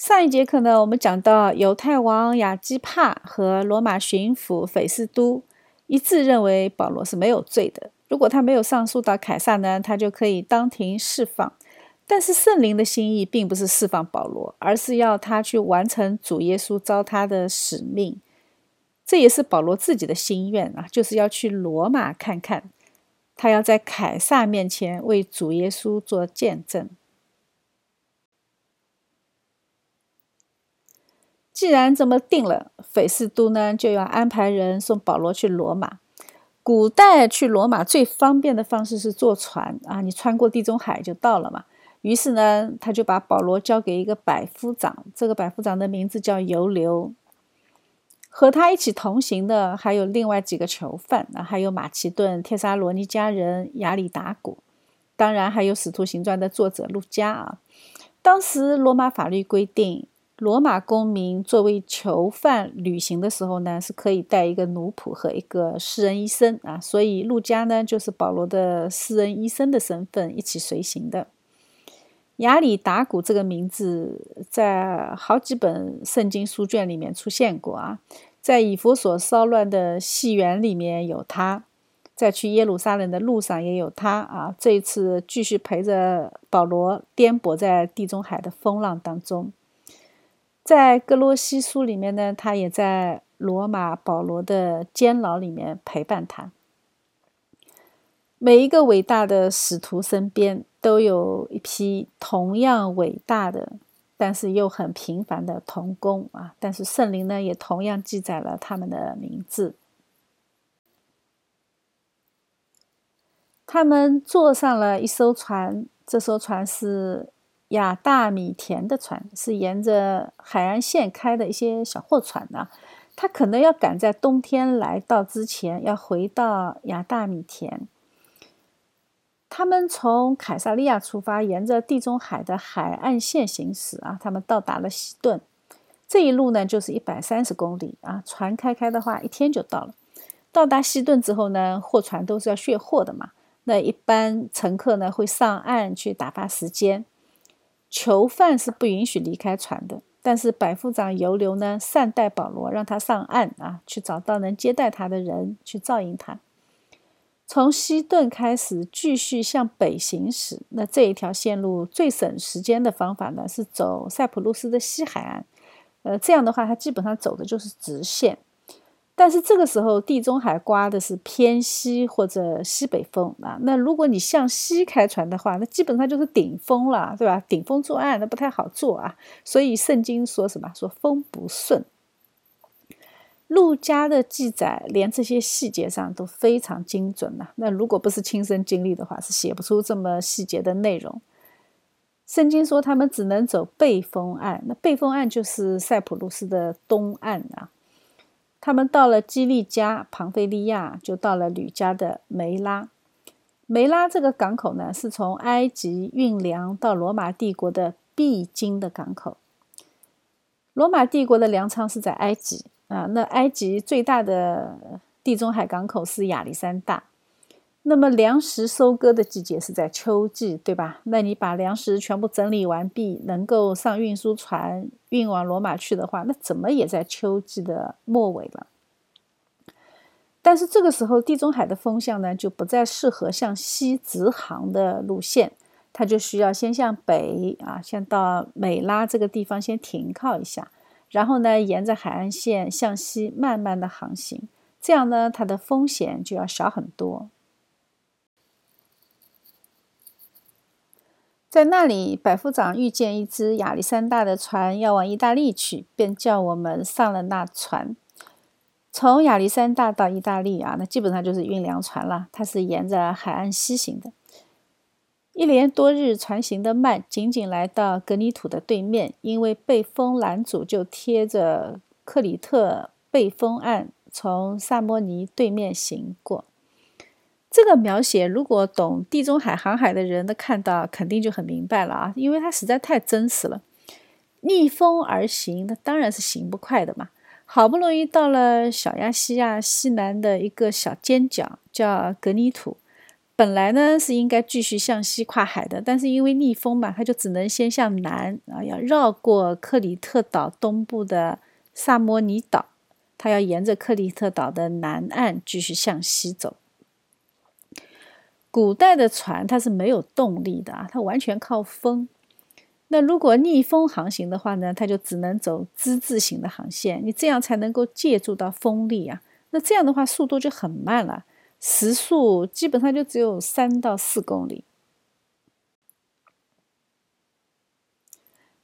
上一节课呢，我们讲到犹太王亚基帕和罗马巡抚斐斯都一致认为保罗是没有罪的。如果他没有上诉到凯撒呢，他就可以当庭释放。但是圣灵的心意并不是释放保罗，而是要他去完成主耶稣召他的使命。这也是保罗自己的心愿啊，就是要去罗马看看，他要在凯撒面前为主耶稣做见证。既然这么定了，斐斯都呢就要安排人送保罗去罗马。古代去罗马最方便的方式是坐船啊，你穿过地中海就到了嘛。于是呢，他就把保罗交给一个百夫长，这个百夫长的名字叫尤留。和他一起同行的还有另外几个囚犯啊，还有马其顿、帖撒罗尼迦人亚里达古，当然还有《使徒行传》的作者路加啊。当时罗马法律规定。罗马公民作为囚犯旅行的时候呢，是可以带一个奴仆和一个私人医生啊，所以路加呢就是保罗的私人医生的身份一起随行的。亚里达古这个名字在好几本圣经书卷里面出现过啊，在以弗所骚乱的戏园里面有他，在去耶路撒冷的路上也有他啊，这一次继续陪着保罗颠簸在地中海的风浪当中。在格罗西书里面呢，他也在罗马保罗的监牢里面陪伴他。每一个伟大的使徒身边都有一批同样伟大的，但是又很平凡的童工啊。但是圣灵呢，也同样记载了他们的名字。他们坐上了一艘船，这艘船是。亚大米田的船是沿着海岸线开的一些小货船呢，他可能要赶在冬天来到之前，要回到亚大米田。他们从凯撒利亚出发，沿着地中海的海岸线行驶啊，他们到达了西顿。这一路呢，就是一百三十公里啊，船开开的话，一天就到了。到达西顿之后呢，货船都是要卸货的嘛，那一般乘客呢会上岸去打发时间。囚犯是不允许离开船的，但是百夫长尤留呢善待保罗，让他上岸啊，去找到能接待他的人，去照应他。从西顿开始继续向北行驶，那这一条线路最省时间的方法呢是走塞浦路斯的西海岸，呃，这样的话他基本上走的就是直线。但是这个时候，地中海刮的是偏西或者西北风啊。那如果你向西开船的话，那基本上就是顶风了，对吧？顶风作案，那不太好做啊。所以圣经说什么？说风不顺。陆家的记载，连这些细节上都非常精准呐。那如果不是亲身经历的话，是写不出这么细节的内容。圣经说他们只能走背风岸，那背风岸就是塞浦路斯的东岸啊。他们到了基利加、庞菲利亚，就到了吕家的梅拉。梅拉这个港口呢，是从埃及运粮到罗马帝国的必经的港口。罗马帝国的粮仓是在埃及啊，那埃及最大的地中海港口是亚历山大。那么粮食收割的季节是在秋季，对吧？那你把粮食全部整理完毕，能够上运输船运往罗马去的话，那怎么也在秋季的末尾了。但是这个时候，地中海的风向呢，就不再适合向西直航的路线，它就需要先向北啊，先到美拉这个地方先停靠一下，然后呢，沿着海岸线向西慢慢的航行，这样呢，它的风险就要小很多。在那里，百夫长遇见一只亚历山大的船要往意大利去，便叫我们上了那船。从亚历山大到意大利啊，那基本上就是运粮船了。它是沿着海岸西行的，一连多日船行的慢，仅仅来到格尼土的对面，因为被风拦阻，就贴着克里特背风岸，从萨摩尼对面行过。这个描写，如果懂地中海航海的人呢，看到肯定就很明白了啊，因为它实在太真实了。逆风而行，那当然是行不快的嘛。好不容易到了小亚细亚西南的一个小尖角，叫格尼土，本来呢是应该继续向西跨海的，但是因为逆风嘛，它就只能先向南啊，要绕过克里特岛东部的萨摩尼岛，它要沿着克里特岛的南岸继续向西走。古代的船它是没有动力的啊，它完全靠风。那如果逆风航行的话呢，它就只能走之字形的航线，你这样才能够借助到风力啊。那这样的话，速度就很慢了，时速基本上就只有三到四公里。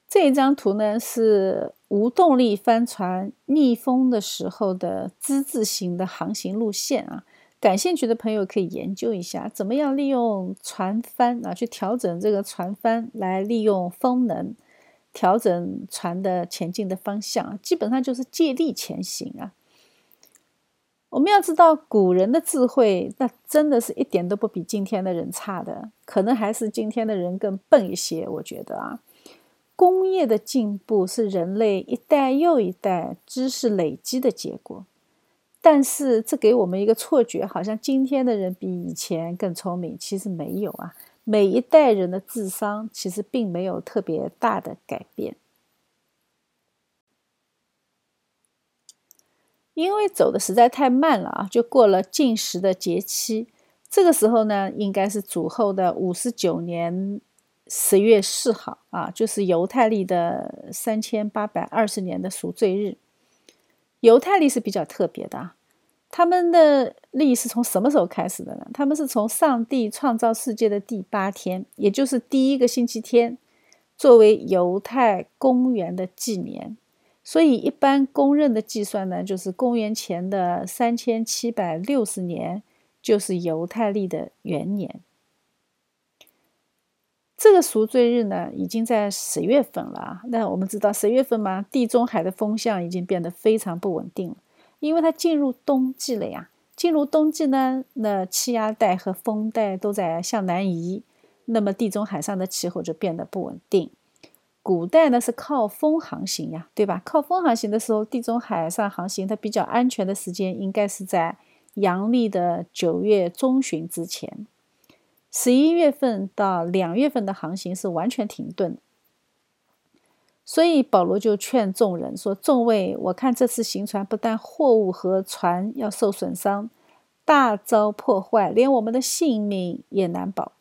这张图呢是无动力帆船逆风的时候的之字形的航行路线啊。感兴趣的朋友可以研究一下，怎么样利用船帆啊去调整这个船帆，来利用风能调整船的前进的方向，基本上就是借力前行啊。我们要知道，古人的智慧，那真的是一点都不比今天的人差的，可能还是今天的人更笨一些。我觉得啊，工业的进步是人类一代又一代知识累积的结果。但是这给我们一个错觉，好像今天的人比以前更聪明，其实没有啊。每一代人的智商其实并没有特别大的改变，因为走的实在太慢了啊，就过了进食的节期。这个时候呢，应该是主后的五十九年十月四号啊，就是犹太历的三千八百二十年的赎罪日。犹太历是比较特别的啊。他们的历是从什么时候开始的呢？他们是从上帝创造世界的第八天，也就是第一个星期天，作为犹太公元的纪年。所以，一般公认的计算呢，就是公元前的三千七百六十年，就是犹太历的元年。这个赎罪日呢，已经在十月份了啊。那我们知道十月份嘛，地中海的风向已经变得非常不稳定了。因为它进入冬季了呀，进入冬季呢，那气压带和风带都在向南移，那么地中海上的气候就变得不稳定。古代呢是靠风航行呀，对吧？靠风航行的时候，地中海上航行它比较安全的时间应该是在阳历的九月中旬之前，十一月份到两月份的航行是完全停顿。所以保罗就劝众人说：“众位，我看这次行船不但货物和船要受损伤，大遭破坏，连我们的性命也难保。”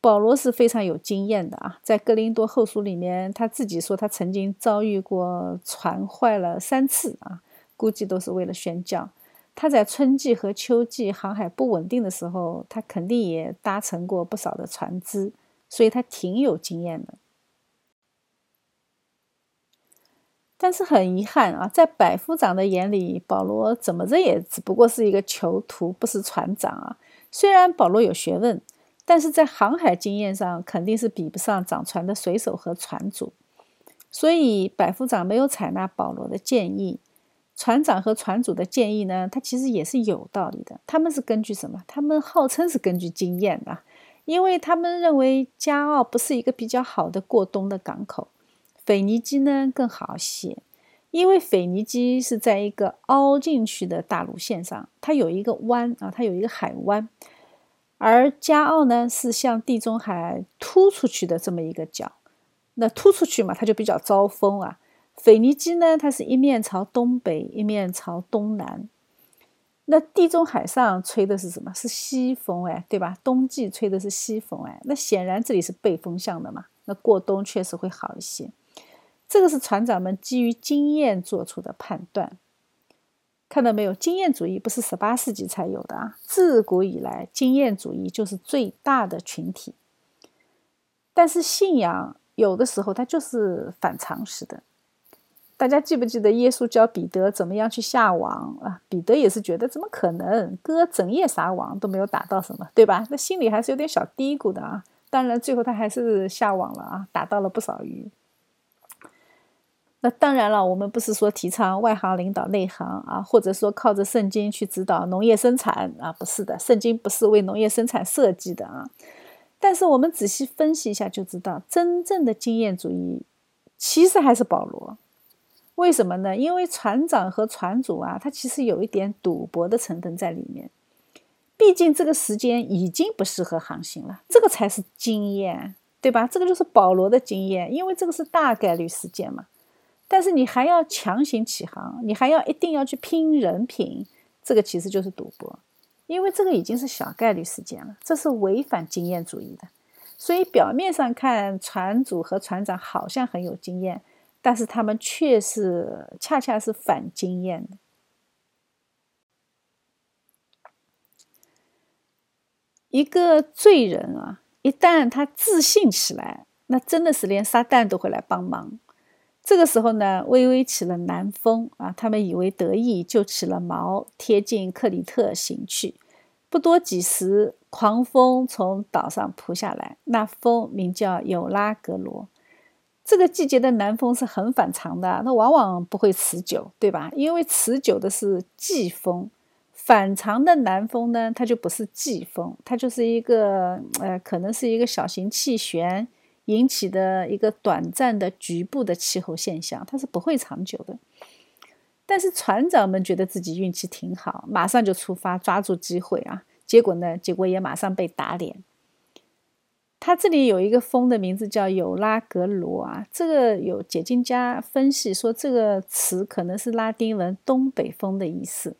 保罗是非常有经验的啊，在哥林多后书里面，他自己说他曾经遭遇过船坏了三次啊，估计都是为了宣教。他在春季和秋季航海不稳定的时候，他肯定也搭乘过不少的船只，所以他挺有经验的。但是很遗憾啊，在百夫长的眼里，保罗怎么着也只不过是一个囚徒，不是船长啊。虽然保罗有学问，但是在航海经验上肯定是比不上掌船的水手和船主。所以百夫长没有采纳保罗的建议。船长和船主的建议呢，他其实也是有道理的。他们是根据什么？他们号称是根据经验的，因为他们认为加奥不是一个比较好的过冬的港口。腓尼基呢更好些，因为腓尼基是在一个凹进去的大陆线上，它有一个弯啊，它有一个海湾，而加奥呢是向地中海突出去的这么一个角，那突出去嘛，它就比较招风啊。腓尼基呢，它是一面朝东北，一面朝东南，那地中海上吹的是什么？是西风哎，对吧？冬季吹的是西风哎，那显然这里是背风向的嘛，那过冬确实会好一些。这个是船长们基于经验做出的判断，看到没有？经验主义不是十八世纪才有的啊，自古以来，经验主义就是最大的群体。但是信仰有的时候它就是反常识的。大家记不记得耶稣教彼得怎么样去下网啊？彼得也是觉得怎么可能？哥整夜撒网都没有打到什么，对吧？那心里还是有点小嘀咕的啊。当然，最后他还是下网了啊，打到了不少鱼。那当然了，我们不是说提倡外行领导内行啊，或者说靠着圣经去指导农业生产啊，不是的，圣经不是为农业生产设计的啊。但是我们仔细分析一下就知道，真正的经验主义其实还是保罗。为什么呢？因为船长和船主啊，他其实有一点赌博的成分在里面。毕竟这个时间已经不适合航行了，这个才是经验，对吧？这个就是保罗的经验，因为这个是大概率事件嘛。但是你还要强行起航，你还要一定要去拼人品，这个其实就是赌博，因为这个已经是小概率事件了，这是违反经验主义的。所以表面上看，船主和船长好像很有经验，但是他们却是恰恰是反经验的。一个罪人啊，一旦他自信起来，那真的是连撒旦都会来帮忙。这个时候呢，微微起了南风啊，他们以为得意，就起了锚，贴近克里特行去。不多几时，狂风从岛上扑下来，那风名叫有拉格罗。这个季节的南风是很反常的，它往往不会持久，对吧？因为持久的是季风。反常的南风呢，它就不是季风，它就是一个呃，可能是一个小型气旋引起的一个短暂的局部的气候现象，它是不会长久的。但是船长们觉得自己运气挺好，马上就出发，抓住机会啊！结果呢，结果也马上被打脸。它这里有一个风的名字叫有拉格罗啊，这个有解经家分析说，这个词可能是拉丁文东北风的意思。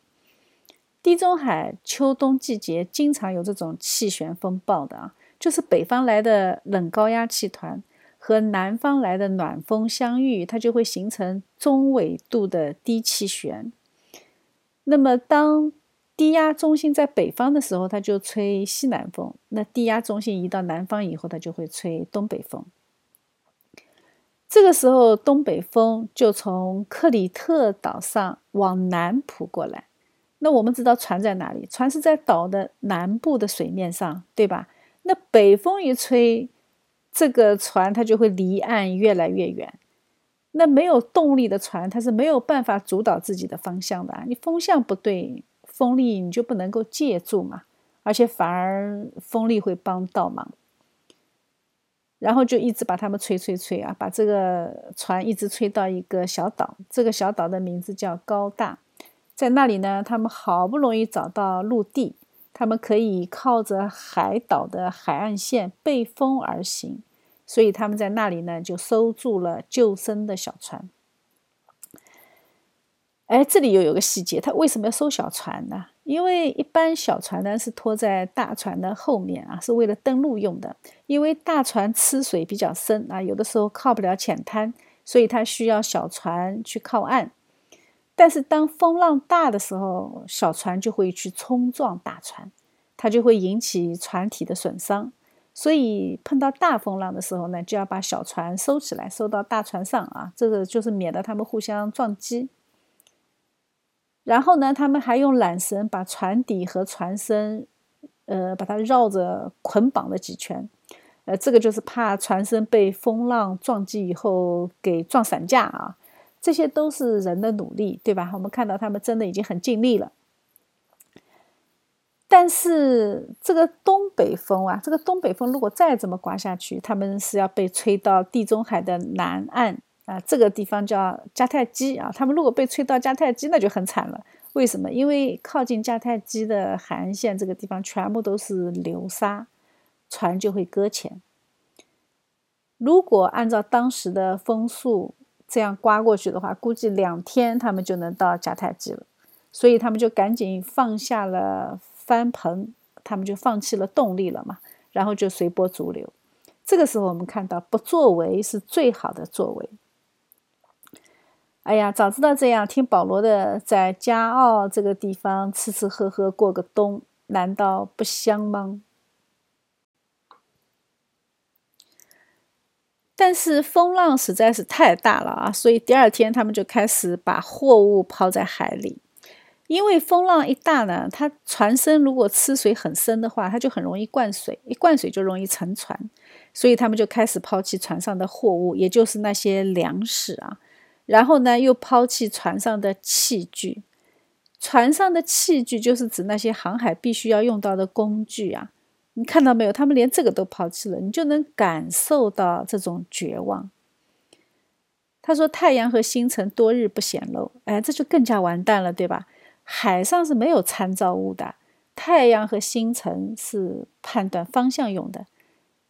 地中海秋冬季节经常有这种气旋风暴的啊，就是北方来的冷高压气团和南方来的暖风相遇，它就会形成中纬度的低气旋。那么当低压中心在北方的时候，它就吹西南风；那低压中心移到南方以后，它就会吹东北风。这个时候，东北风就从克里特岛上往南扑过来。那我们知道船在哪里？船是在岛的南部的水面上，对吧？那北风一吹，这个船它就会离岸越来越远。那没有动力的船，它是没有办法主导自己的方向的。你风向不对，风力你就不能够借助嘛，而且反而风力会帮倒忙。然后就一直把他们吹吹吹啊，把这个船一直吹到一个小岛，这个小岛的名字叫高大。在那里呢，他们好不容易找到陆地，他们可以靠着海岛的海岸线背风而行，所以他们在那里呢就收住了救生的小船。哎，这里又有个细节，他为什么要收小船呢？因为一般小船呢是拖在大船的后面啊，是为了登陆用的。因为大船吃水比较深啊，有的时候靠不了浅滩，所以它需要小船去靠岸。但是当风浪大的时候，小船就会去冲撞大船，它就会引起船体的损伤。所以碰到大风浪的时候呢，就要把小船收起来，收到大船上啊，这个就是免得他们互相撞击。然后呢，他们还用缆绳把船底和船身，呃，把它绕着捆绑了几圈，呃，这个就是怕船身被风浪撞击以后给撞散架啊。这些都是人的努力，对吧？我们看到他们真的已经很尽力了。但是这个东北风啊，这个东北风如果再这么刮下去，他们是要被吹到地中海的南岸啊，这个地方叫迦太基啊。他们如果被吹到迦太基，那就很惨了。为什么？因为靠近迦太基的海岸线这个地方全部都是流沙，船就会搁浅。如果按照当时的风速，这样刮过去的话，估计两天他们就能到迦太基了，所以他们就赶紧放下了帆篷，他们就放弃了动力了嘛，然后就随波逐流。这个时候我们看到，不作为是最好的作为。哎呀，早知道这样，听保罗的，在加奥这个地方吃吃喝喝过个冬，难道不香吗？但是风浪实在是太大了啊，所以第二天他们就开始把货物抛在海里。因为风浪一大呢，它船身如果吃水很深的话，它就很容易灌水，一灌水就容易沉船。所以他们就开始抛弃船上的货物，也就是那些粮食啊。然后呢，又抛弃船上的器具。船上的器具就是指那些航海必须要用到的工具啊。你看到没有？他们连这个都抛弃了，你就能感受到这种绝望。他说：“太阳和星辰多日不显露，哎，这就更加完蛋了，对吧？海上是没有参照物的，太阳和星辰是判断方向用的。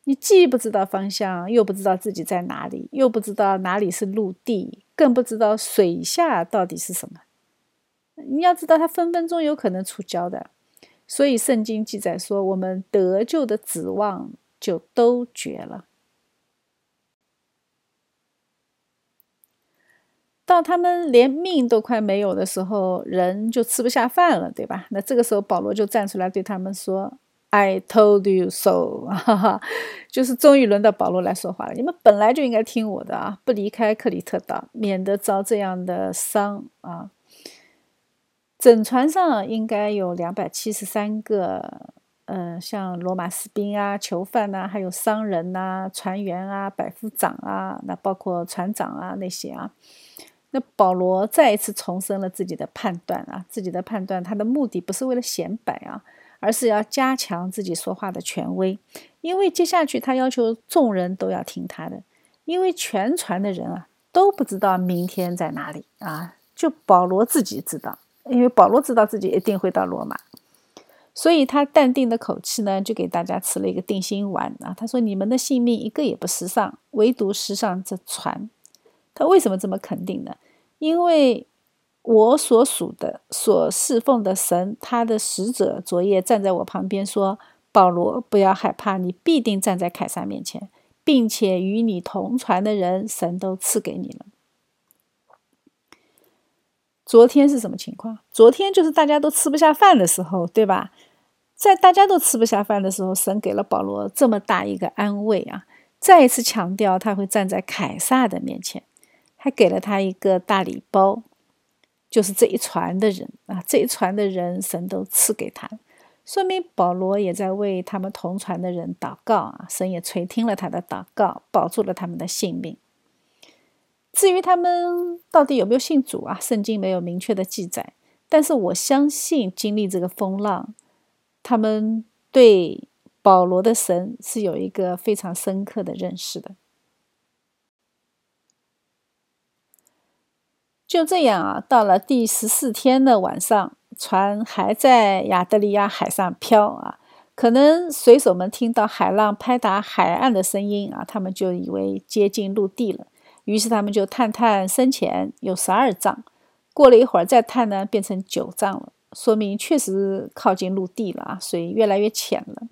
你既不知道方向，又不知道自己在哪里，又不知道哪里是陆地，更不知道水下到底是什么。你要知道，它分分钟有可能出礁的。所以圣经记载说，我们得救的指望就都绝了。到他们连命都快没有的时候，人就吃不下饭了，对吧？那这个时候保罗就站出来对他们说。I told you so，哈哈，就是终于轮到保罗来说话了。你们本来就应该听我的啊，不离开克里特岛，免得遭这样的伤啊。整船上应该有两百七十三个，呃，像罗马士兵啊、囚犯呐，还有商人呐、船员啊、百夫长啊，那包括船长啊那些啊。那保罗再一次重申了自己的判断啊，自己的判断，他的目的不是为了显摆啊。而是要加强自己说话的权威，因为接下去他要求众人都要听他的，因为全船的人啊都不知道明天在哪里啊，就保罗自己知道，因为保罗知道自己一定会到罗马，所以他淡定的口气呢，就给大家吃了一个定心丸啊。他说：“你们的性命一个也不时尚，唯独时尚这船。”他为什么这么肯定呢？因为。我所属的、所侍奉的神，他的使者昨夜站在我旁边说：“保罗，不要害怕，你必定站在凯撒面前，并且与你同船的人，神都赐给你了。”昨天是什么情况？昨天就是大家都吃不下饭的时候，对吧？在大家都吃不下饭的时候，神给了保罗这么大一个安慰啊！再一次强调他会站在凯撒的面前，还给了他一个大礼包。就是这一船的人啊，这一船的人，神都赐给他，说明保罗也在为他们同船的人祷告啊，神也垂听了他的祷告，保住了他们的性命。至于他们到底有没有信主啊，圣经没有明确的记载，但是我相信经历这个风浪，他们对保罗的神是有一个非常深刻的认识的。就这样啊，到了第十四天的晚上，船还在亚得里亚海上漂啊。可能水手们听到海浪拍打海岸的声音啊，他们就以为接近陆地了，于是他们就探探深浅，有十二丈。过了一会儿再探呢，变成九丈了，说明确实靠近陆地了啊，水越来越浅了。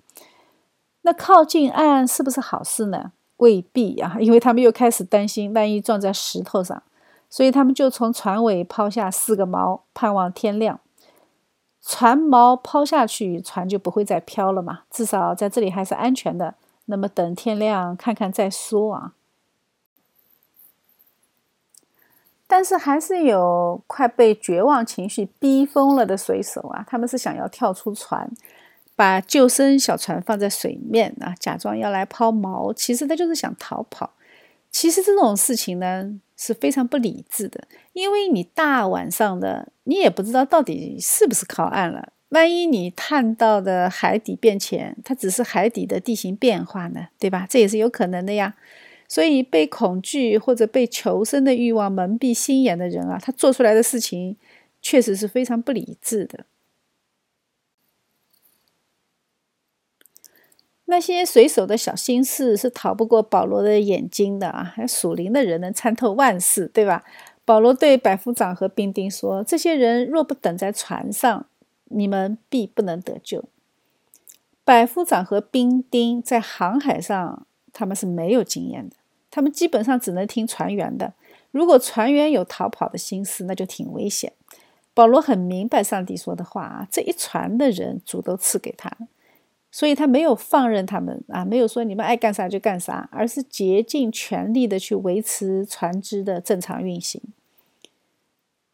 那靠近岸是不是好事呢？未必啊，因为他们又开始担心，万一撞在石头上。所以他们就从船尾抛下四个锚，盼望天亮。船锚抛下去，船就不会再飘了嘛，至少在这里还是安全的。那么等天亮看看再说啊。但是还是有快被绝望情绪逼疯了的水手啊，他们是想要跳出船，把救生小船放在水面啊，假装要来抛锚，其实他就是想逃跑。其实这种事情呢。是非常不理智的，因为你大晚上的，你也不知道到底是不是靠岸了。万一你探到的海底变浅，它只是海底的地形变化呢，对吧？这也是有可能的呀。所以被恐惧或者被求生的欲望蒙蔽心眼的人啊，他做出来的事情确实是非常不理智的。那些水手的小心事是逃不过保罗的眼睛的啊！还属灵的人能参透万事，对吧？保罗对百夫长和兵丁说：“这些人若不等在船上，你们必不能得救。”百夫长和兵丁在航海上，他们是没有经验的，他们基本上只能听船员的。如果船员有逃跑的心思，那就挺危险。保罗很明白上帝说的话啊，这一船的人主都赐给他。所以他没有放任他们啊，没有说你们爱干啥就干啥，而是竭尽全力的去维持船只的正常运行。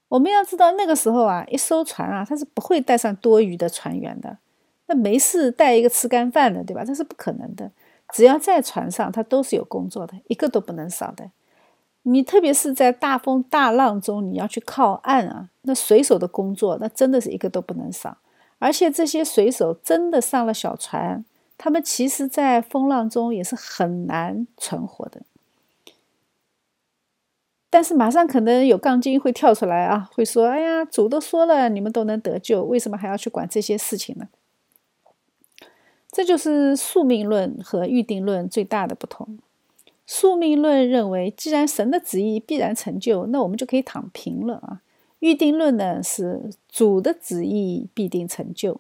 我们要知道，那个时候啊，一艘船啊，它是不会带上多余的船员的。那没事带一个吃干饭的，对吧？这是不可能的。只要在船上，他都是有工作的，一个都不能少的。你特别是在大风大浪中，你要去靠岸啊，那水手的工作，那真的是一个都不能少。而且这些水手真的上了小船，他们其实，在风浪中也是很难存活的。但是马上可能有杠精会跳出来啊，会说：“哎呀，主都说了，你们都能得救，为什么还要去管这些事情呢？”这就是宿命论和预定论最大的不同。宿命论认为，既然神的旨意必然成就，那我们就可以躺平了啊。预定论呢是主的旨意必定成就，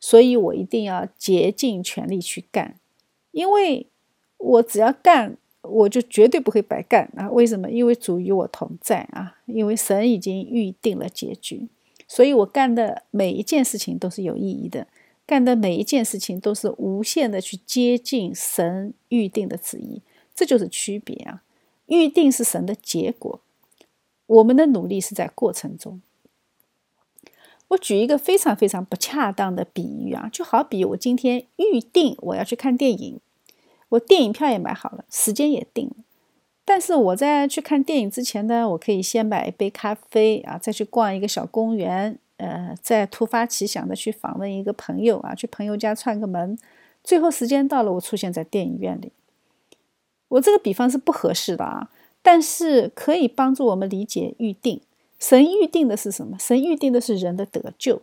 所以我一定要竭尽全力去干，因为我只要干，我就绝对不会白干啊。为什么？因为主与我同在啊，因为神已经预定了结局，所以我干的每一件事情都是有意义的。干的每一件事情都是无限的去接近神预定的旨意，这就是区别啊！预定是神的结果，我们的努力是在过程中。我举一个非常非常不恰当的比喻啊，就好比我今天预定我要去看电影，我电影票也买好了，时间也定了，但是我在去看电影之前呢，我可以先买一杯咖啡啊，再去逛一个小公园。呃，在突发奇想的去访问一个朋友啊，去朋友家串个门，最后时间到了，我出现在电影院里。我这个比方是不合适的啊，但是可以帮助我们理解预定。神预定的是什么？神预定的是人的得救，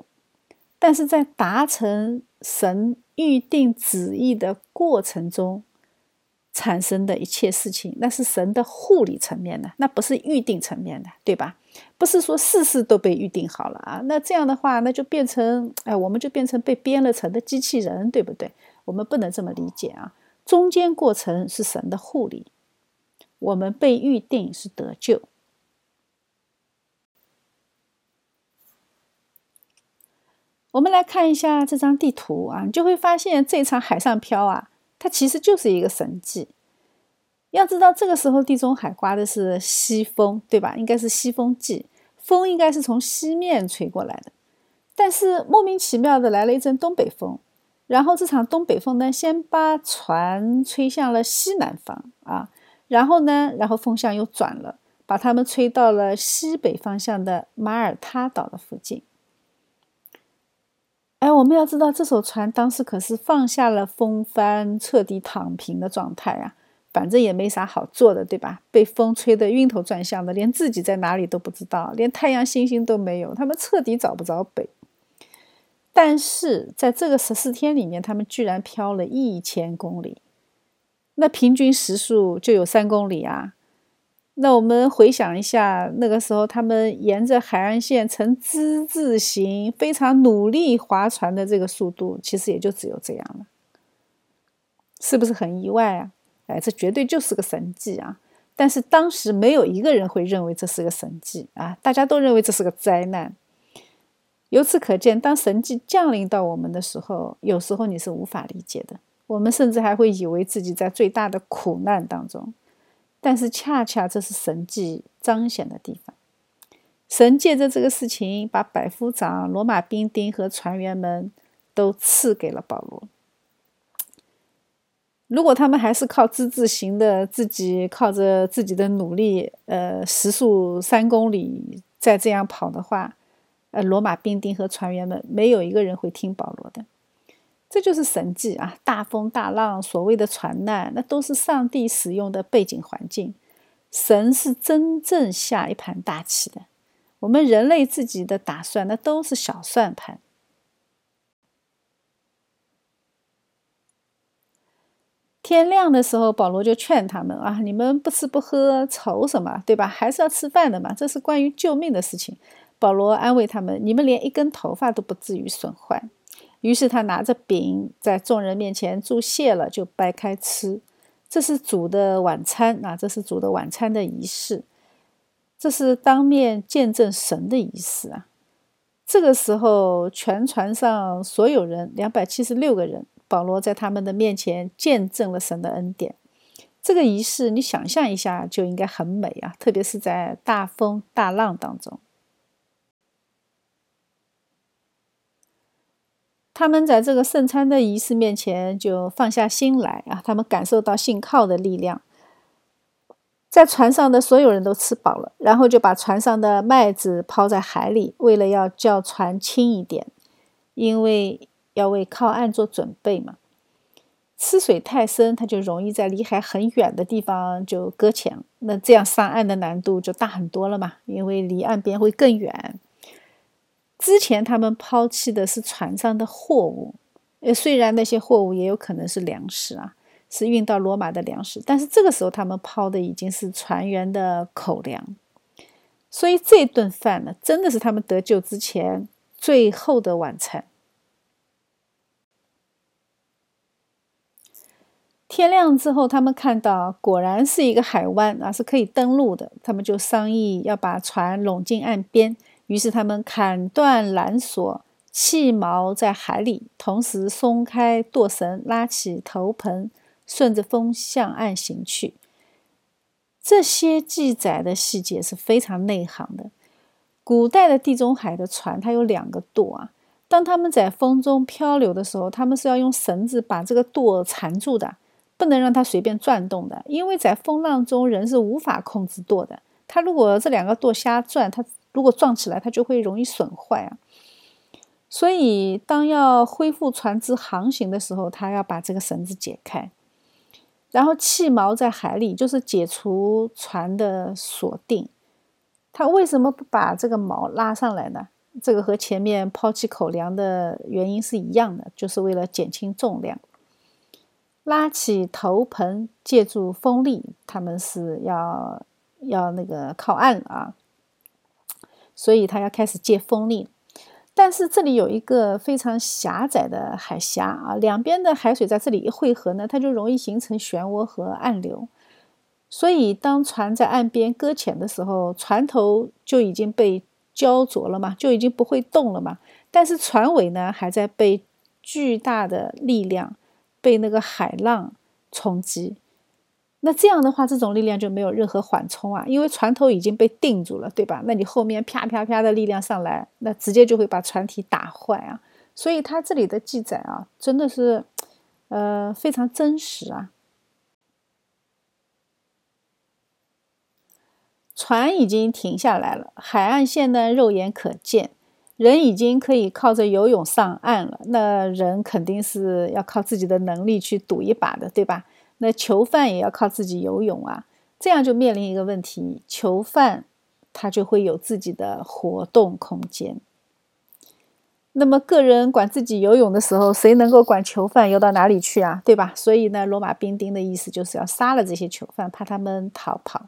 但是在达成神预定旨意的过程中。产生的一切事情，那是神的护理层面的，那不是预定层面的，对吧？不是说事事都被预定好了啊。那这样的话，那就变成，哎，我们就变成被编了成的机器人，对不对？我们不能这么理解啊。中间过程是神的护理，我们被预定是得救。我们来看一下这张地图啊，你就会发现这场海上漂啊。它其实就是一个神迹。要知道，这个时候地中海刮的是西风，对吧？应该是西风季，风应该是从西面吹过来的。但是莫名其妙的来了一阵东北风，然后这场东北风呢，先把船吹向了西南方啊，然后呢，然后风向又转了，把他们吹到了西北方向的马耳他岛的附近。哎，我们要知道，这艘船当时可是放下了风帆，彻底躺平的状态啊！反正也没啥好做的，对吧？被风吹得晕头转向的，连自己在哪里都不知道，连太阳、星星都没有，他们彻底找不着北。但是在这个十四天里面，他们居然漂了一千公里，那平均时速就有三公里啊！那我们回想一下，那个时候他们沿着海岸线呈之字形，非常努力划船的这个速度，其实也就只有这样了，是不是很意外啊？哎，这绝对就是个神迹啊！但是当时没有一个人会认为这是个神迹啊，大家都认为这是个灾难。由此可见，当神迹降临到我们的时候，有时候你是无法理解的，我们甚至还会以为自己在最大的苦难当中。但是恰恰这是神迹彰显的地方，神借着这个事情，把百夫长、罗马兵丁和船员们都赐给了保罗。如果他们还是靠自自行的，自己靠着自己的努力，呃，时速三公里再这样跑的话，呃，罗马兵丁和船员们没有一个人会听保罗的。这就是神迹啊！大风大浪，所谓的船难，那都是上帝使用的背景环境。神是真正下一盘大棋的，我们人类自己的打算，那都是小算盘。天亮的时候，保罗就劝他们啊：“你们不吃不喝，愁什么？对吧？还是要吃饭的嘛。这是关于救命的事情。”保罗安慰他们：“你们连一根头发都不至于损坏。”于是他拿着饼在众人面前祝谢了，就掰开吃。这是主的晚餐啊！这是主的晚餐的仪式，这是当面见证神的仪式啊！这个时候，全船上所有人两百七十六个人，保罗在他们的面前见证了神的恩典。这个仪式，你想象一下就应该很美啊！特别是在大风大浪当中。他们在这个圣餐的仪式面前就放下心来啊，他们感受到信靠的力量。在船上的所有人都吃饱了，然后就把船上的麦子抛在海里，为了要叫船轻一点，因为要为靠岸做准备嘛。吃水太深，它就容易在离海很远的地方就搁浅，那这样上岸的难度就大很多了嘛，因为离岸边会更远。之前他们抛弃的是船上的货物，呃，虽然那些货物也有可能是粮食啊，是运到罗马的粮食，但是这个时候他们抛的已经是船员的口粮，所以这顿饭呢，真的是他们得救之前最后的晚餐。天亮之后，他们看到果然是一个海湾啊，是可以登陆的。他们就商议要把船拢进岸边。于是他们砍断缆索，弃锚在海里，同时松开舵绳，拉起头盆，顺着风向岸行去。这些记载的细节是非常内行的。古代的地中海的船，它有两个舵啊。当他们在风中漂流的时候，他们是要用绳子把这个舵缠住的。不能让它随便转动的，因为在风浪中人是无法控制舵的。它如果这两个舵瞎转，它如果撞起来，它就会容易损坏啊。所以，当要恢复船只航行的时候，他要把这个绳子解开，然后弃锚在海里，就是解除船的锁定。他为什么不把这个锚拉上来呢？这个和前面抛弃口粮的原因是一样的，就是为了减轻重量。拉起头盆，借助风力，他们是要要那个靠岸啊，所以他要开始借风力。但是这里有一个非常狭窄的海峡啊，两边的海水在这里一汇合呢，它就容易形成漩涡和暗流。所以当船在岸边搁浅的时候，船头就已经被焦灼了嘛，就已经不会动了嘛。但是船尾呢，还在被巨大的力量。被那个海浪冲击，那这样的话，这种力量就没有任何缓冲啊，因为船头已经被定住了，对吧？那你后面啪啪啪的力量上来，那直接就会把船体打坏啊。所以他这里的记载啊，真的是，呃，非常真实啊。船已经停下来了，海岸线呢肉眼可见。人已经可以靠着游泳上岸了，那人肯定是要靠自己的能力去赌一把的，对吧？那囚犯也要靠自己游泳啊，这样就面临一个问题：囚犯他就会有自己的活动空间。那么个人管自己游泳的时候，谁能够管囚犯游到哪里去啊？对吧？所以呢，罗马兵丁的意思就是要杀了这些囚犯，怕他们逃跑。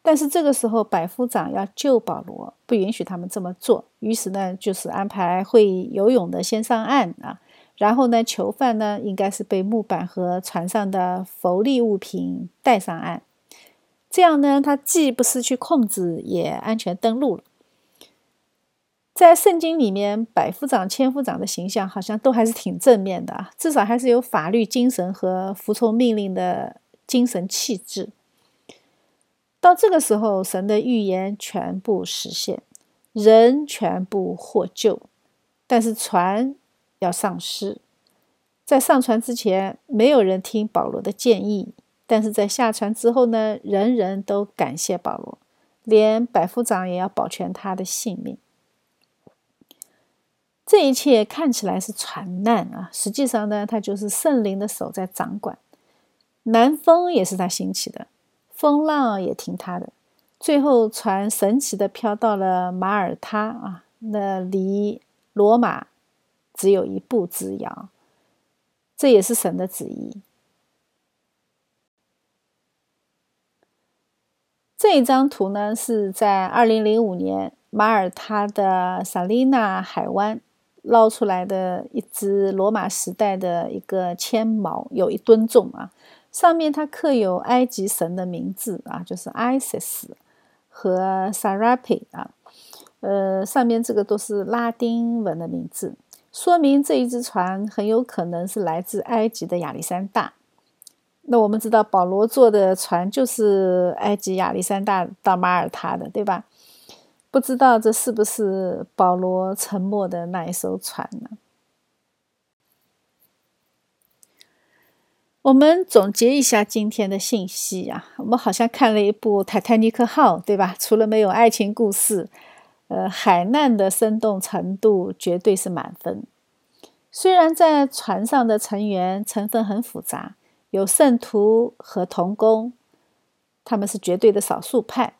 但是这个时候，百夫长要救保罗，不允许他们这么做。于是呢，就是安排会游泳的先上岸啊，然后呢，囚犯呢应该是被木板和船上的浮力物品带上岸，这样呢，他既不失去控制，也安全登陆了。在圣经里面，百夫长、千夫长的形象好像都还是挺正面的啊，至少还是有法律精神和服从命令的精神气质。到这个时候，神的预言全部实现，人全部获救，但是船要丧失。在上船之前，没有人听保罗的建议；但是在下船之后呢，人人都感谢保罗，连百夫长也要保全他的性命。这一切看起来是船难啊，实际上呢，他就是圣灵的手在掌管，南风也是他兴起的。风浪也听他的，最后船神奇的飘到了马耳他啊，那离罗马只有一步之遥，这也是神的旨意。这一张图呢，是在二零零五年马耳他的萨利纳海湾捞出来的一只罗马时代的一个铅锚，有一吨重啊。上面它刻有埃及神的名字啊，就是 Isis 和 Sarapi 啊，呃，上面这个都是拉丁文的名字，说明这一只船很有可能是来自埃及的亚历山大。那我们知道保罗坐的船就是埃及亚历山大到马耳他的，对吧？不知道这是不是保罗沉没的那一艘船呢？我们总结一下今天的信息呀，我们好像看了一部《泰坦尼克号》，对吧？除了没有爱情故事，呃，海难的生动程度绝对是满分。虽然在船上的成员成分很复杂，有圣徒和童工，他们是绝对的少数派；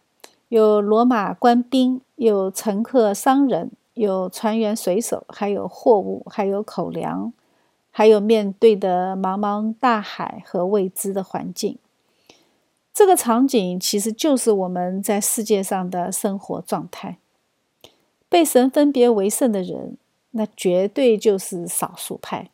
有罗马官兵，有乘客商人，有船员水手，还有货物，还有口粮。还有面对的茫茫大海和未知的环境。这个场景其实就是我们在世界上的生活状态。被神分别为圣的人，那绝对就是少数派。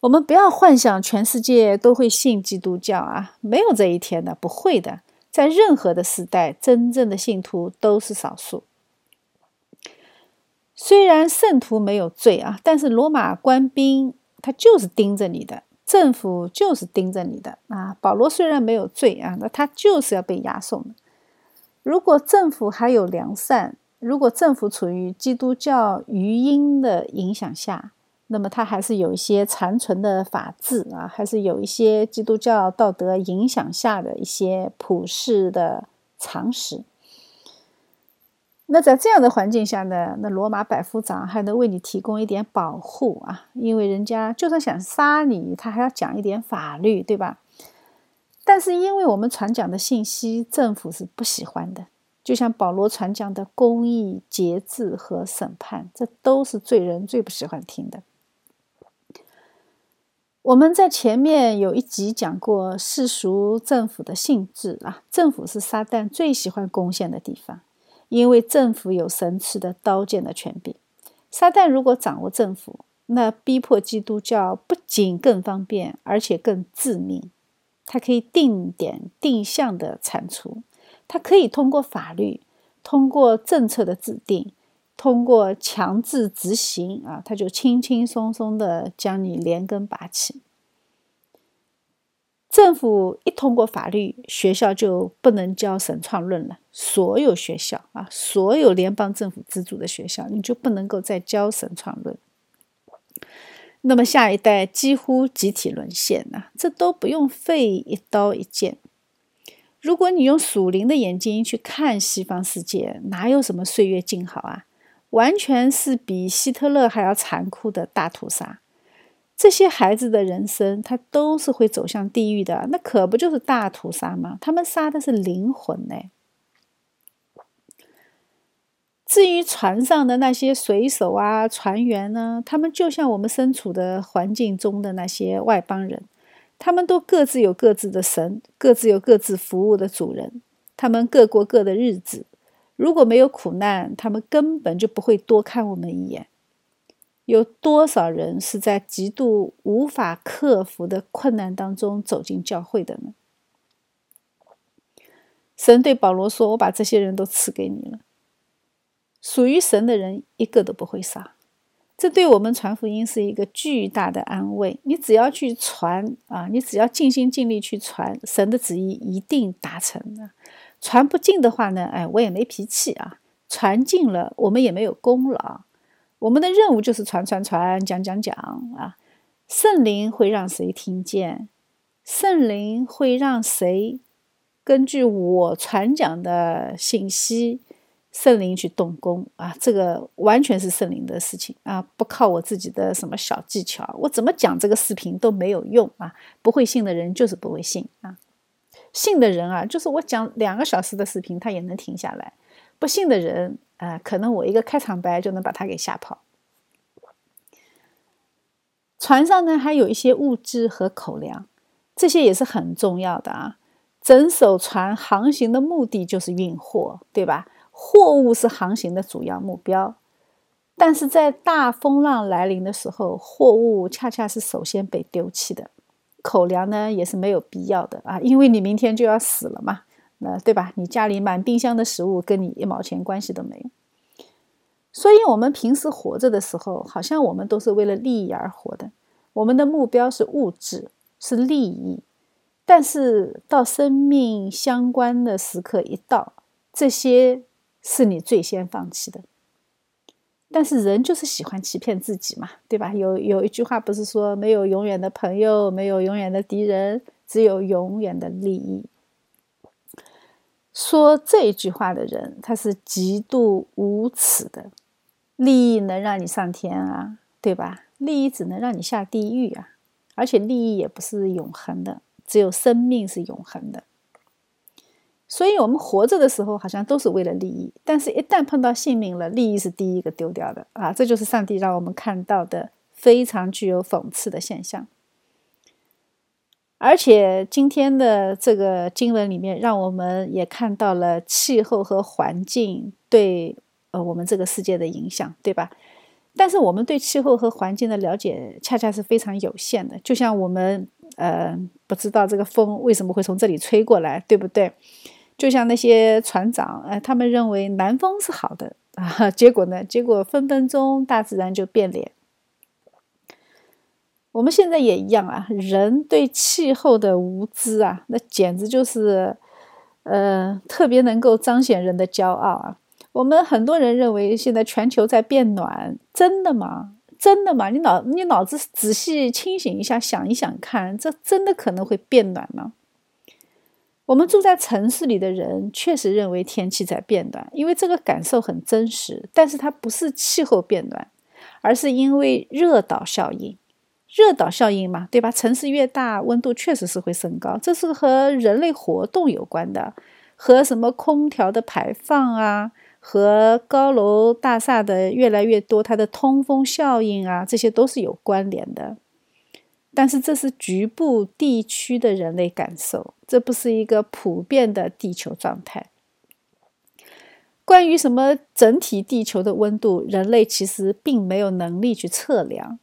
我们不要幻想全世界都会信基督教啊，没有这一天的，不会的。在任何的时代，真正的信徒都是少数。虽然圣徒没有罪啊，但是罗马官兵他就是盯着你的。政府就是盯着你的啊！保罗虽然没有罪啊，那他就是要被押送的。如果政府还有良善，如果政府处于基督教余音的影响下，那么他还是有一些残存的法治啊，还是有一些基督教道德影响下的一些普世的常识。那在这样的环境下呢？那罗马百夫长还能为你提供一点保护啊，因为人家就算想杀你，他还要讲一点法律，对吧？但是因为我们传讲的信息，政府是不喜欢的。就像保罗传讲的公义、节制和审判，这都是罪人最不喜欢听的。我们在前面有一集讲过世俗政府的性质啊，政府是撒旦最喜欢攻陷的地方。因为政府有神赐的刀剑的权柄，撒旦如果掌握政府，那逼迫基督教不仅更方便，而且更致命。他可以定点定向的铲除，他可以通过法律、通过政策的制定、通过强制执行啊，他就轻轻松松的将你连根拔起。政府一通过法律，学校就不能教神创论了。所有学校啊，所有联邦政府资助的学校，你就不能够再教神创论。那么下一代几乎集体沦陷呐，这都不用费一刀一剑。如果你用属灵的眼睛去看西方世界，哪有什么岁月静好啊？完全是比希特勒还要残酷的大屠杀。这些孩子的人生，他都是会走向地狱的。那可不就是大屠杀吗？他们杀的是灵魂呢。至于船上的那些水手啊、船员呢，他们就像我们身处的环境中的那些外邦人，他们都各自有各自的神，各自有各自服务的主人，他们各过各的日子。如果没有苦难，他们根本就不会多看我们一眼。有多少人是在极度无法克服的困难当中走进教会的呢？神对保罗说：“我把这些人都赐给你了，属于神的人一个都不会少。”这对我们传福音是一个巨大的安慰。你只要去传啊，你只要尽心尽力去传，神的旨意一定达成的。传不尽的话呢？哎，我也没脾气啊。传尽了，我们也没有功劳。我们的任务就是传传传，讲讲讲啊！圣灵会让谁听见？圣灵会让谁根据我传讲的信息，圣灵去动工啊？这个完全是圣灵的事情啊，不靠我自己的什么小技巧，我怎么讲这个视频都没有用啊！不会信的人就是不会信啊，信的人啊，就是我讲两个小时的视频，他也能停下来；不信的人。呃，可能我一个开场白就能把他给吓跑。船上呢还有一些物资和口粮，这些也是很重要的啊。整艘船航行的目的就是运货，对吧？货物是航行的主要目标，但是在大风浪来临的时候，货物恰恰是首先被丢弃的。口粮呢也是没有必要的啊，因为你明天就要死了嘛。那对吧？你家里满冰箱的食物跟你一毛钱关系都没有。所以，我们平时活着的时候，好像我们都是为了利益而活的。我们的目标是物质，是利益。但是到生命相关的时刻一到，这些是你最先放弃的。但是人就是喜欢欺骗自己嘛，对吧？有有一句话不是说，没有永远的朋友，没有永远的敌人，只有永远的利益。说这句话的人，他是极度无耻的。利益能让你上天啊，对吧？利益只能让你下地狱啊！而且利益也不是永恒的，只有生命是永恒的。所以，我们活着的时候好像都是为了利益，但是一旦碰到性命了，利益是第一个丢掉的啊！这就是上帝让我们看到的非常具有讽刺的现象。而且今天的这个经文里面，让我们也看到了气候和环境对呃我们这个世界的影响，对吧？但是我们对气候和环境的了解恰恰是非常有限的，就像我们呃不知道这个风为什么会从这里吹过来，对不对？就像那些船长，呃，他们认为南风是好的啊，结果呢，结果分分钟大自然就变脸。我们现在也一样啊，人对气候的无知啊，那简直就是，呃，特别能够彰显人的骄傲啊。我们很多人认为现在全球在变暖，真的吗？真的吗？你脑你脑子仔细清醒一下，想一想看，这真的可能会变暖吗？我们住在城市里的人确实认为天气在变暖，因为这个感受很真实。但是它不是气候变暖，而是因为热岛效应。热岛效应嘛，对吧？城市越大，温度确实是会升高，这是和人类活动有关的，和什么空调的排放啊，和高楼大厦的越来越多，它的通风效应啊，这些都是有关联的。但是这是局部地区的人类感受，这不是一个普遍的地球状态。关于什么整体地球的温度，人类其实并没有能力去测量。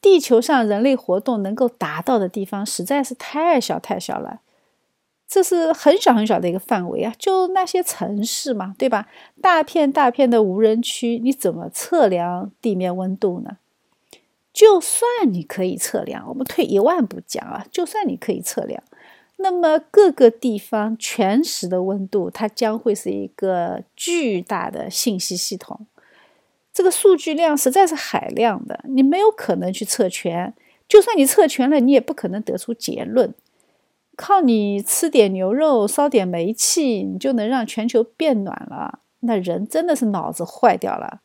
地球上人类活动能够达到的地方实在是太小太小了，这是很小很小的一个范围啊，就那些城市嘛，对吧？大片大片的无人区，你怎么测量地面温度呢？就算你可以测量，我们退一万步讲啊，就算你可以测量，那么各个地方全时的温度，它将会是一个巨大的信息系统。这个数据量实在是海量的，你没有可能去测全。就算你测全了，你也不可能得出结论。靠你吃点牛肉、烧点煤气，你就能让全球变暖了？那人真的是脑子坏掉了。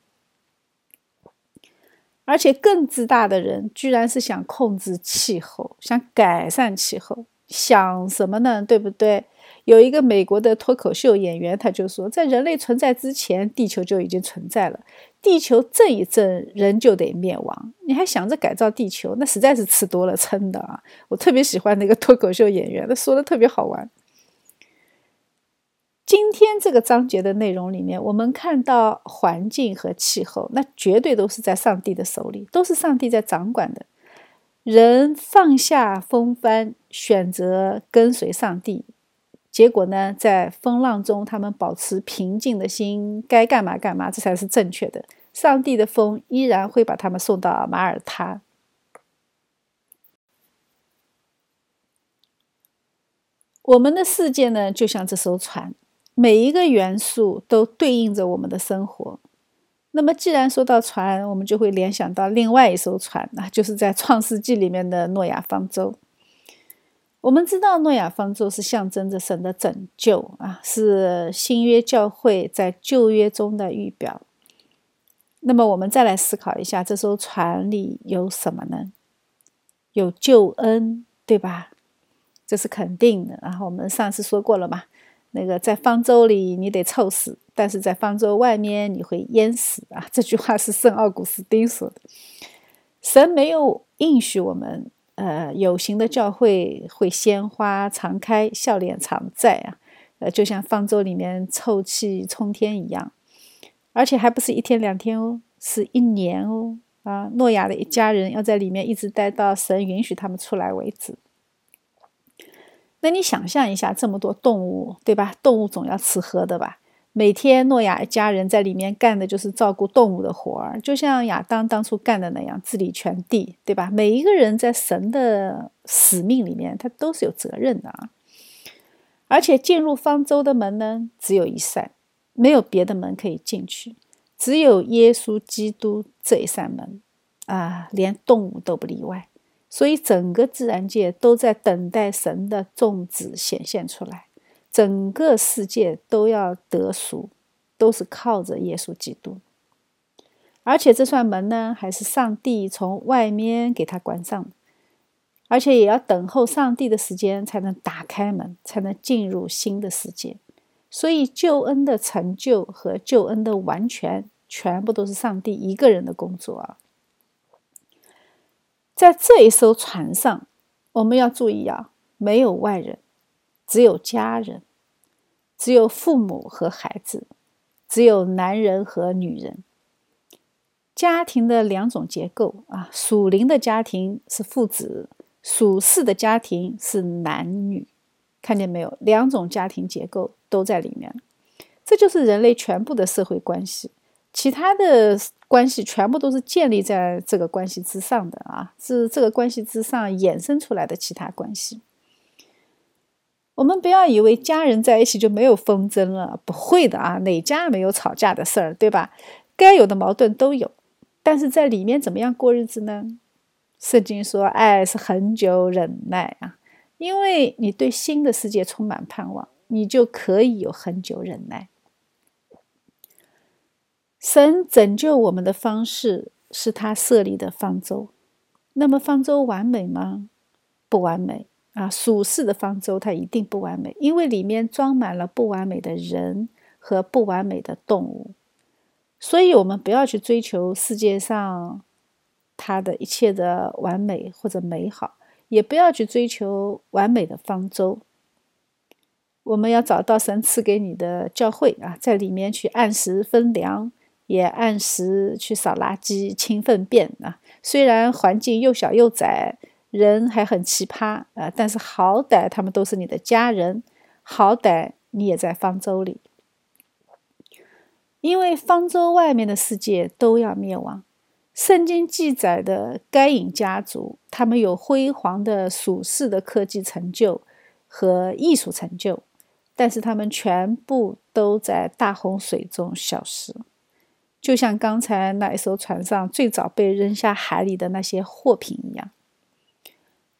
而且更自大的人，居然是想控制气候，想改善气候，想什么呢？对不对？有一个美国的脱口秀演员，他就说，在人类存在之前，地球就已经存在了。地球震一震，人就得灭亡。你还想着改造地球，那实在是吃多了撑的啊！我特别喜欢那个脱口秀演员，他说的特别好玩。今天这个章节的内容里面，我们看到环境和气候，那绝对都是在上帝的手里，都是上帝在掌管的。人放下风帆，选择跟随上帝。结果呢，在风浪中，他们保持平静的心，该干嘛干嘛，这才是正确的。上帝的风依然会把他们送到马耳他。我们的世界呢，就像这艘船，每一个元素都对应着我们的生活。那么，既然说到船，我们就会联想到另外一艘船，那就是在创世纪里面的诺亚方舟。我们知道诺亚方舟是象征着神的拯救啊，是新约教会在旧约中的预表。那么我们再来思考一下，这艘船里有什么呢？有救恩，对吧？这是肯定的。然后我们上次说过了嘛，那个在方舟里你得臭死，但是在方舟外面你会淹死啊。这句话是圣奥古斯丁说的。神没有应许我们。呃，有形的教会会鲜花常开，笑脸常在啊，呃，就像方舟里面臭气冲天一样，而且还不是一天两天哦，是一年哦啊！诺亚的一家人要在里面一直待到神允许他们出来为止。那你想象一下，这么多动物，对吧？动物总要吃喝的吧？每天，诺亚一家人在里面干的就是照顾动物的活儿，就像亚当当初干的那样，治理全地，对吧？每一个人在神的使命里面，他都是有责任的啊。而且进入方舟的门呢，只有一扇，没有别的门可以进去，只有耶稣基督这一扇门啊，连动物都不例外。所以整个自然界都在等待神的种子显现出来。整个世界都要得赎，都是靠着耶稣基督。而且这扇门呢，还是上帝从外面给他关上，而且也要等候上帝的时间才能打开门，才能进入新的世界。所以救恩的成就和救恩的完全，全部都是上帝一个人的工作啊。在这一艘船上，我们要注意啊，没有外人，只有家人，只有父母和孩子，只有男人和女人。家庭的两种结构啊，属灵的家庭是父子，属世的家庭是男女。看见没有？两种家庭结构都在里面，这就是人类全部的社会关系。其他的关系全部都是建立在这个关系之上的啊，是这个关系之上衍生出来的其他关系。我们不要以为家人在一起就没有纷争了，不会的啊，哪家没有吵架的事儿，对吧？该有的矛盾都有，但是在里面怎么样过日子呢？圣经说，爱是恒久忍耐啊。因为你对新的世界充满盼望，你就可以有很久忍耐。神拯救我们的方式是他设立的方舟，那么方舟完美吗？不完美啊！属世的方舟它一定不完美，因为里面装满了不完美的人和不完美的动物，所以我们不要去追求世界上它的一切的完美或者美好。也不要去追求完美的方舟，我们要找到神赐给你的教会啊，在里面去按时分粮，也按时去扫垃圾、清粪便啊。虽然环境又小又窄，人还很奇葩啊，但是好歹他们都是你的家人，好歹你也在方舟里，因为方舟外面的世界都要灭亡。圣经记载的该隐家族，他们有辉煌的属世的科技成就和艺术成就，但是他们全部都在大洪水中消失，就像刚才那一艘船上最早被扔下海里的那些货品一样。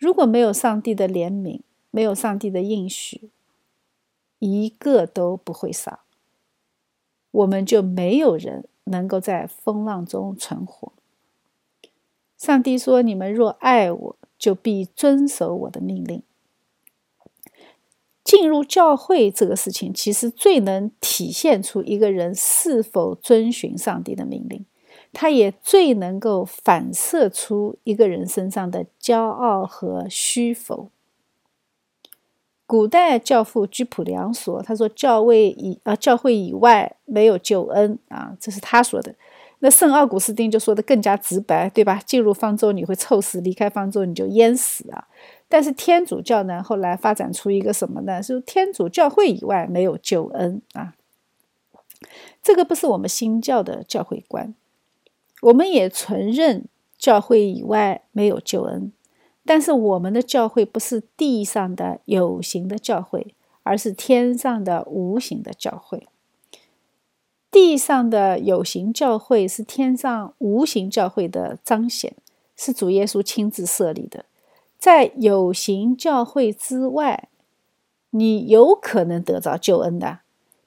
如果没有上帝的怜悯，没有上帝的应许，一个都不会少，我们就没有人能够在风浪中存活。上帝说：“你们若爱我，就必遵守我的命令。”进入教会这个事情，其实最能体现出一个人是否遵循上帝的命令，他也最能够反射出一个人身上的骄傲和虚否。古代教父居普良说：“他说教位以啊教会以外没有救恩啊，这是他说的。”那圣奥古斯丁就说的更加直白，对吧？进入方舟你会臭死，离开方舟你就淹死啊！但是天主教呢，后来发展出一个什么呢？是天主教会以外没有救恩啊！这个不是我们新教的教会观，我们也承认教会以外没有救恩，但是我们的教会不是地上的有形的教会，而是天上的无形的教会。地上的有形教会是天上无形教会的彰显，是主耶稣亲自设立的。在有形教会之外，你有可能得着救恩的，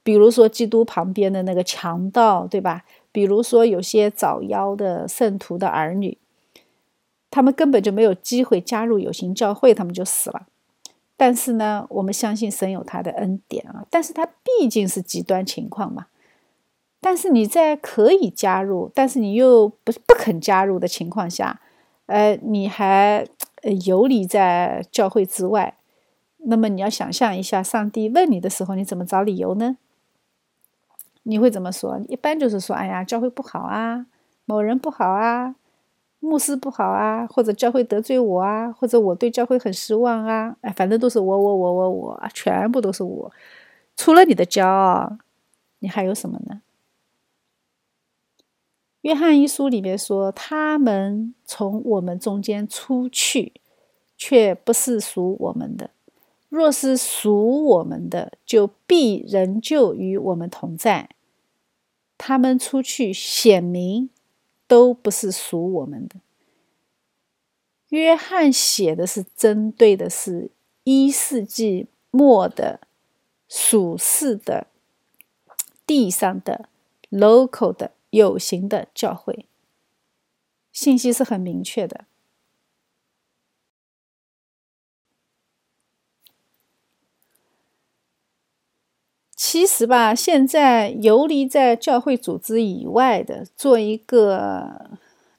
比如说基督旁边的那个强盗，对吧？比如说有些早夭的圣徒的儿女，他们根本就没有机会加入有形教会，他们就死了。但是呢，我们相信神有他的恩典啊，但是他毕竟是极端情况嘛。但是你在可以加入，但是你又不不肯加入的情况下，呃，你还游离在教会之外，那么你要想象一下，上帝问你的时候，你怎么找理由呢？你会怎么说？一般就是说，哎呀，教会不好啊，某人不好啊，牧师不好啊，或者教会得罪我啊，或者我对教会很失望啊，哎，反正都是我我我我我，全部都是我，除了你的骄傲，你还有什么呢？约翰一书里面说：“他们从我们中间出去，却不是属我们的；若是属我们的，就必仍旧与我们同在。他们出去，显明都不是属我们的。”约翰写的是针对的是一世纪末的属世的地上的 local 的。有形的教会信息是很明确的。其实吧，现在游离在教会组织以外的，做一个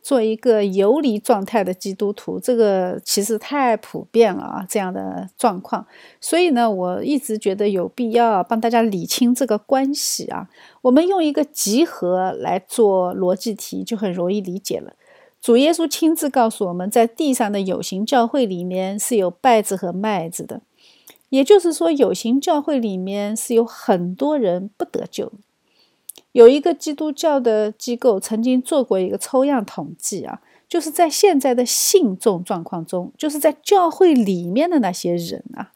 做一个游离状态的基督徒，这个其实太普遍了啊，这样的状况。所以呢，我一直觉得有必要帮大家理清这个关系啊。我们用一个集合来做逻辑题，就很容易理解了。主耶稣亲自告诉我们在地上的有形教会里面是有稗子和麦子的，也就是说，有形教会里面是有很多人不得救。有一个基督教的机构曾经做过一个抽样统计啊，就是在现在的信众状况中，就是在教会里面的那些人啊，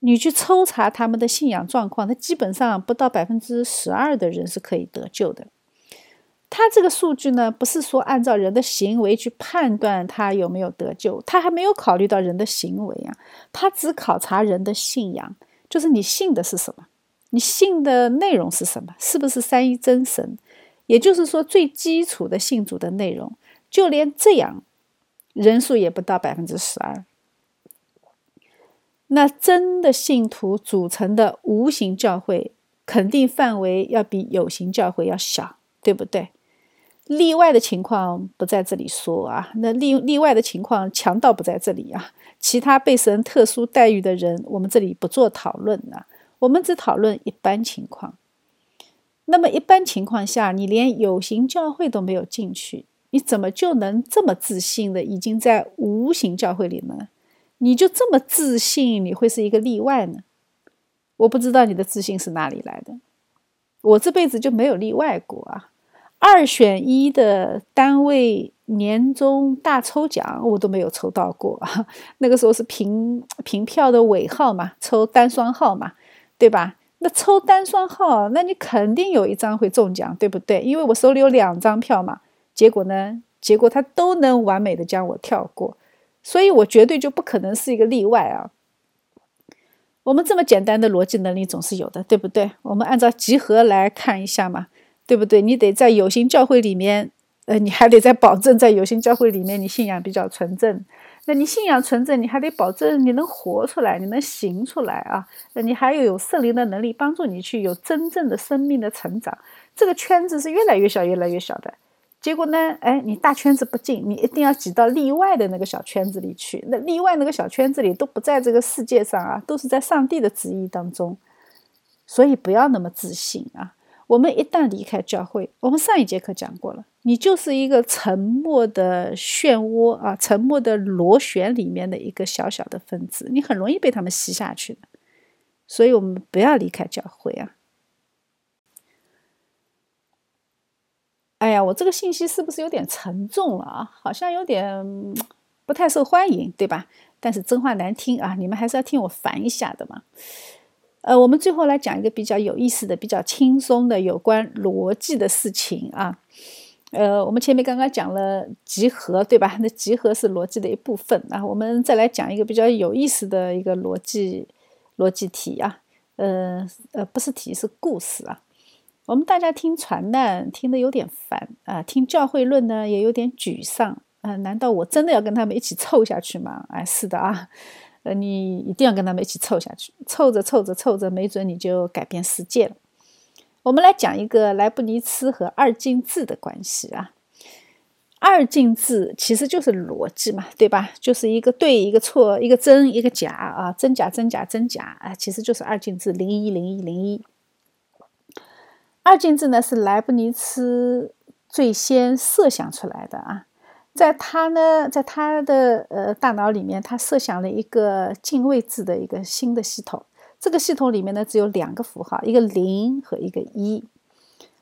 你去抽查他们的信仰状况，他基本上不到百分之十二的人是可以得救的。他这个数据呢，不是说按照人的行为去判断他有没有得救，他还没有考虑到人的行为啊，他只考察人的信仰，就是你信的是什么。你信的内容是什么？是不是三一真神？也就是说，最基础的信主的内容，就连这样，人数也不到百分之十二。那真的信徒组成的无形教会，肯定范围要比有形教会要小，对不对？例外的情况不在这里说啊。那例例外的情况，强盗不在这里啊。其他被神特殊待遇的人，我们这里不做讨论啊。我们只讨论一般情况。那么一般情况下，你连有形教会都没有进去，你怎么就能这么自信的已经在无形教会里呢？你就这么自信你会是一个例外呢？我不知道你的自信是哪里来的。我这辈子就没有例外过啊！二选一的单位年终大抽奖我都没有抽到过。那个时候是凭凭票的尾号嘛，抽单双号嘛。对吧？那抽单双号，那你肯定有一张会中奖，对不对？因为我手里有两张票嘛。结果呢？结果他都能完美的将我跳过，所以我绝对就不可能是一个例外啊。我们这么简单的逻辑能力总是有的，对不对？我们按照集合来看一下嘛，对不对？你得在有形教会里面，呃，你还得在保证在有形教会里面你信仰比较纯正。那你信仰纯正，你还得保证你能活出来，你能行出来啊！那你还要有圣灵的能力帮助你去有真正的生命的成长。这个圈子是越来越小，越来越小的。结果呢？哎，你大圈子不进，你一定要挤到例外的那个小圈子里去。那例外那个小圈子里都不在这个世界上啊，都是在上帝的旨意当中。所以不要那么自信啊！我们一旦离开教会，我们上一节课讲过了。你就是一个沉默的漩涡啊，沉默的螺旋里面的一个小小的分子，你很容易被他们吸下去的。所以，我们不要离开教会啊！哎呀，我这个信息是不是有点沉重了啊？好像有点不太受欢迎，对吧？但是真话难听啊，你们还是要听我烦一下的嘛。呃，我们最后来讲一个比较有意思的、比较轻松的有关逻辑的事情啊。呃，我们前面刚刚讲了集合，对吧？那集合是逻辑的一部分啊。我们再来讲一个比较有意思的一个逻辑逻辑题啊。呃呃，不是题，是故事啊。我们大家听传难听得有点烦啊，听教会论呢也有点沮丧啊。难道我真的要跟他们一起凑下去吗？哎，是的啊。你一定要跟他们一起凑下去，凑着凑着凑着，没准你就改变世界了。我们来讲一个莱布尼茨和二进制的关系啊。二进制其实就是逻辑嘛，对吧？就是一个对，一个错，一个真，一个假啊，真假真假真假啊，其实就是二进制，零一零一零一。二进制呢是莱布尼茨最先设想出来的啊，在他呢，在他的呃大脑里面，他设想了一个进位制的一个新的系统。这个系统里面呢，只有两个符号，一个零和一个一。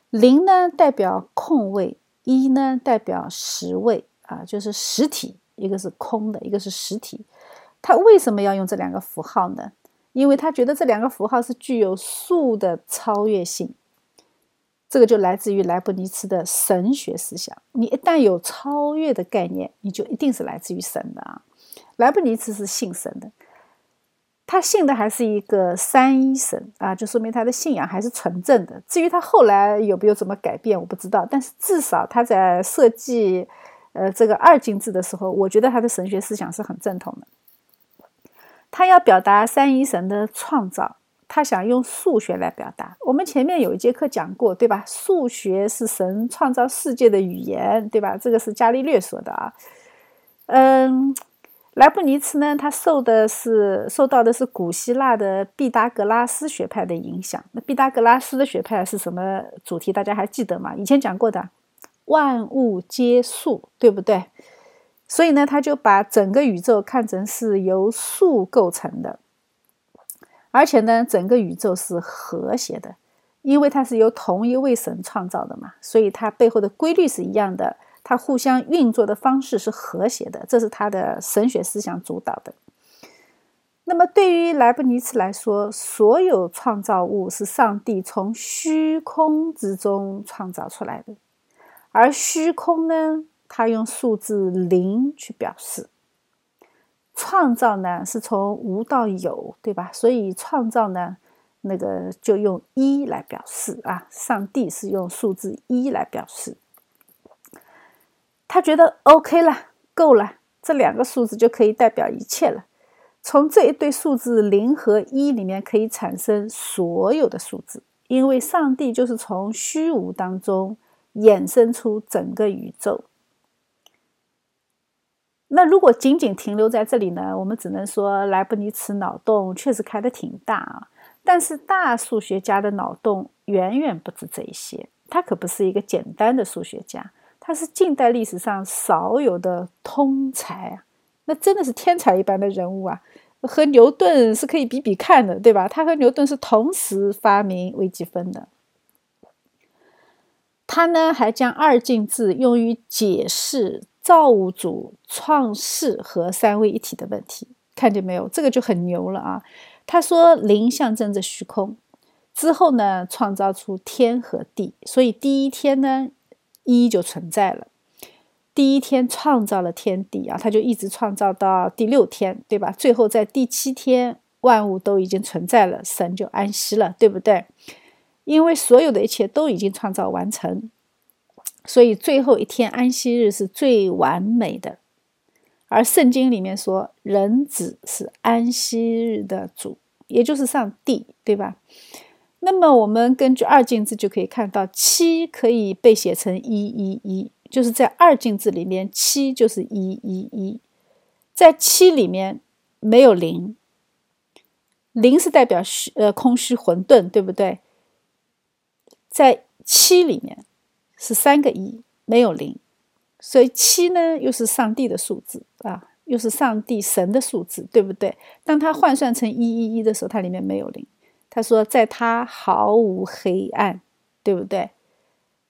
零呢代表空位，一呢代表实位啊，就是实体，一个是空的，一个是实体。他为什么要用这两个符号呢？因为他觉得这两个符号是具有数的超越性。这个就来自于莱布尼茨的神学思想。你一旦有超越的概念，你就一定是来自于神的啊。莱布尼茨是信神的。他信的还是一个三一神啊，就说明他的信仰还是纯正的。至于他后来有没有怎么改变，我不知道。但是至少他在设计呃这个二进制的时候，我觉得他的神学思想是很正统的。他要表达三一神的创造，他想用数学来表达。我们前面有一节课讲过，对吧？数学是神创造世界的语言，对吧？这个是伽利略说的啊。嗯，莱布尼茨呢，他受的是受到的是古希腊的毕达哥拉斯学派的影响。那毕达哥拉斯的学派是什么主题？大家还记得吗？以前讲过的，万物皆数，对不对？所以呢，他就把整个宇宙看成是由数构成的。而且呢，整个宇宙是和谐的，因为它是由同一位神创造的嘛，所以它背后的规律是一样的，它互相运作的方式是和谐的，这是他的神学思想主导的。那么对于莱布尼茨来说，所有创造物是上帝从虚空之中创造出来的，而虚空呢，他用数字零去表示。创造呢是从无到有，对吧？所以创造呢，那个就用一来表示啊。上帝是用数字一来表示，他觉得 OK 了，够了，这两个数字就可以代表一切了。从这一对数字零和一里面可以产生所有的数字，因为上帝就是从虚无当中衍生出整个宇宙。那如果仅仅停留在这里呢？我们只能说莱布尼茨脑洞确实开得挺大啊。但是大数学家的脑洞远远不止这一些，他可不是一个简单的数学家，他是近代历史上少有的通才啊！那真的是天才一般的人物啊，和牛顿是可以比比看的，对吧？他和牛顿是同时发明微积分的。他呢，还将二进制用于解释。造物主创世和三位一体的问题，看见没有？这个就很牛了啊！他说零象征着虚空，之后呢，创造出天和地，所以第一天呢，一就存在了。第一天创造了天地啊，他就一直创造到第六天，对吧？最后在第七天，万物都已经存在了，神就安息了，对不对？因为所有的一切都已经创造完成。所以最后一天安息日是最完美的，而圣经里面说人子是安息日的主，也就是上帝，对吧？那么我们根据二进制就可以看到，七可以被写成一一一，就是在二进制里面，七就是一一一，在七里面没有零，零是代表虚呃空虚混沌，对不对？在七里面。是三个一，没有零，所以七呢又是上帝的数字啊，又是上帝神的数字，对不对？当它换算成一一一的时候，它里面没有零。他说，在它毫无黑暗，对不对？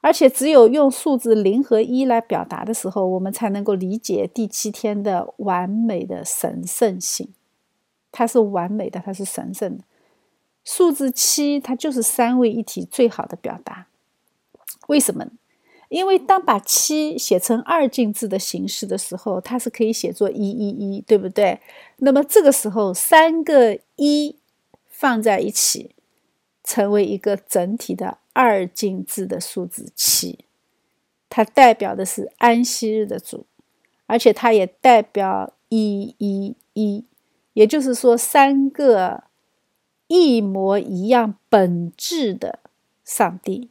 而且只有用数字零和一来表达的时候，我们才能够理解第七天的完美的神圣性。它是完美的，它是神圣的。数字七，它就是三位一体最好的表达。为什么？因为当把七写成二进制的形式的时候，它是可以写作一一一，对不对？那么这个时候，三个一放在一起，成为一个整体的二进制的数字七，它代表的是安息日的主，而且它也代表一一一，也就是说，三个一模一样本质的上帝。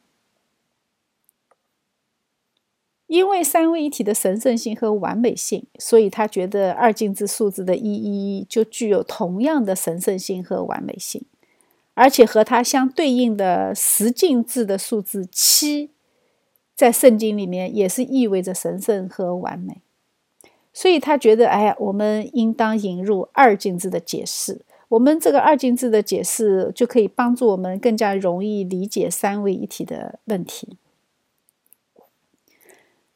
因为三位一体的神圣性和完美性，所以他觉得二进制数字的一一一就具有同样的神圣性和完美性，而且和它相对应的十进制的数字七，在圣经里面也是意味着神圣和完美，所以他觉得，哎呀，我们应当引入二进制的解释，我们这个二进制的解释就可以帮助我们更加容易理解三位一体的问题。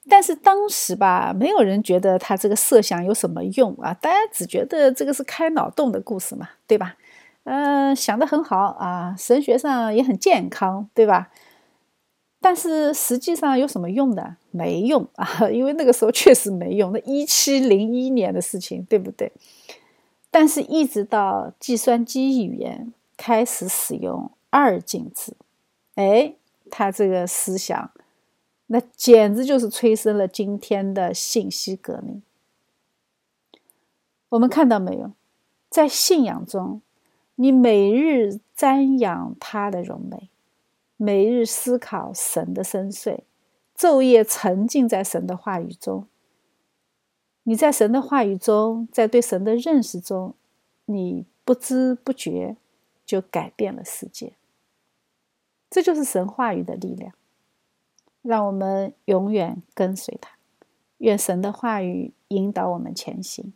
但是当时吧，没有人觉得他这个设想有什么用啊，大家只觉得这个是开脑洞的故事嘛，对吧？嗯，想的很好啊，神学上也很健康，对吧？但是实际上有什么用的？没用啊，因为那个时候确实没用，那一七零一年的事情，对不对？但是，一直到计算机语言开始使用二进制，哎，他这个思想。那简直就是催生了今天的信息革命。我们看到没有，在信仰中，你每日瞻仰他的荣美，每日思考神的深邃，昼夜沉浸在神的话语中。你在神的话语中，在对神的认识中，你不知不觉就改变了世界。这就是神话语的力量。让我们永远跟随他，愿神的话语引导我们前行。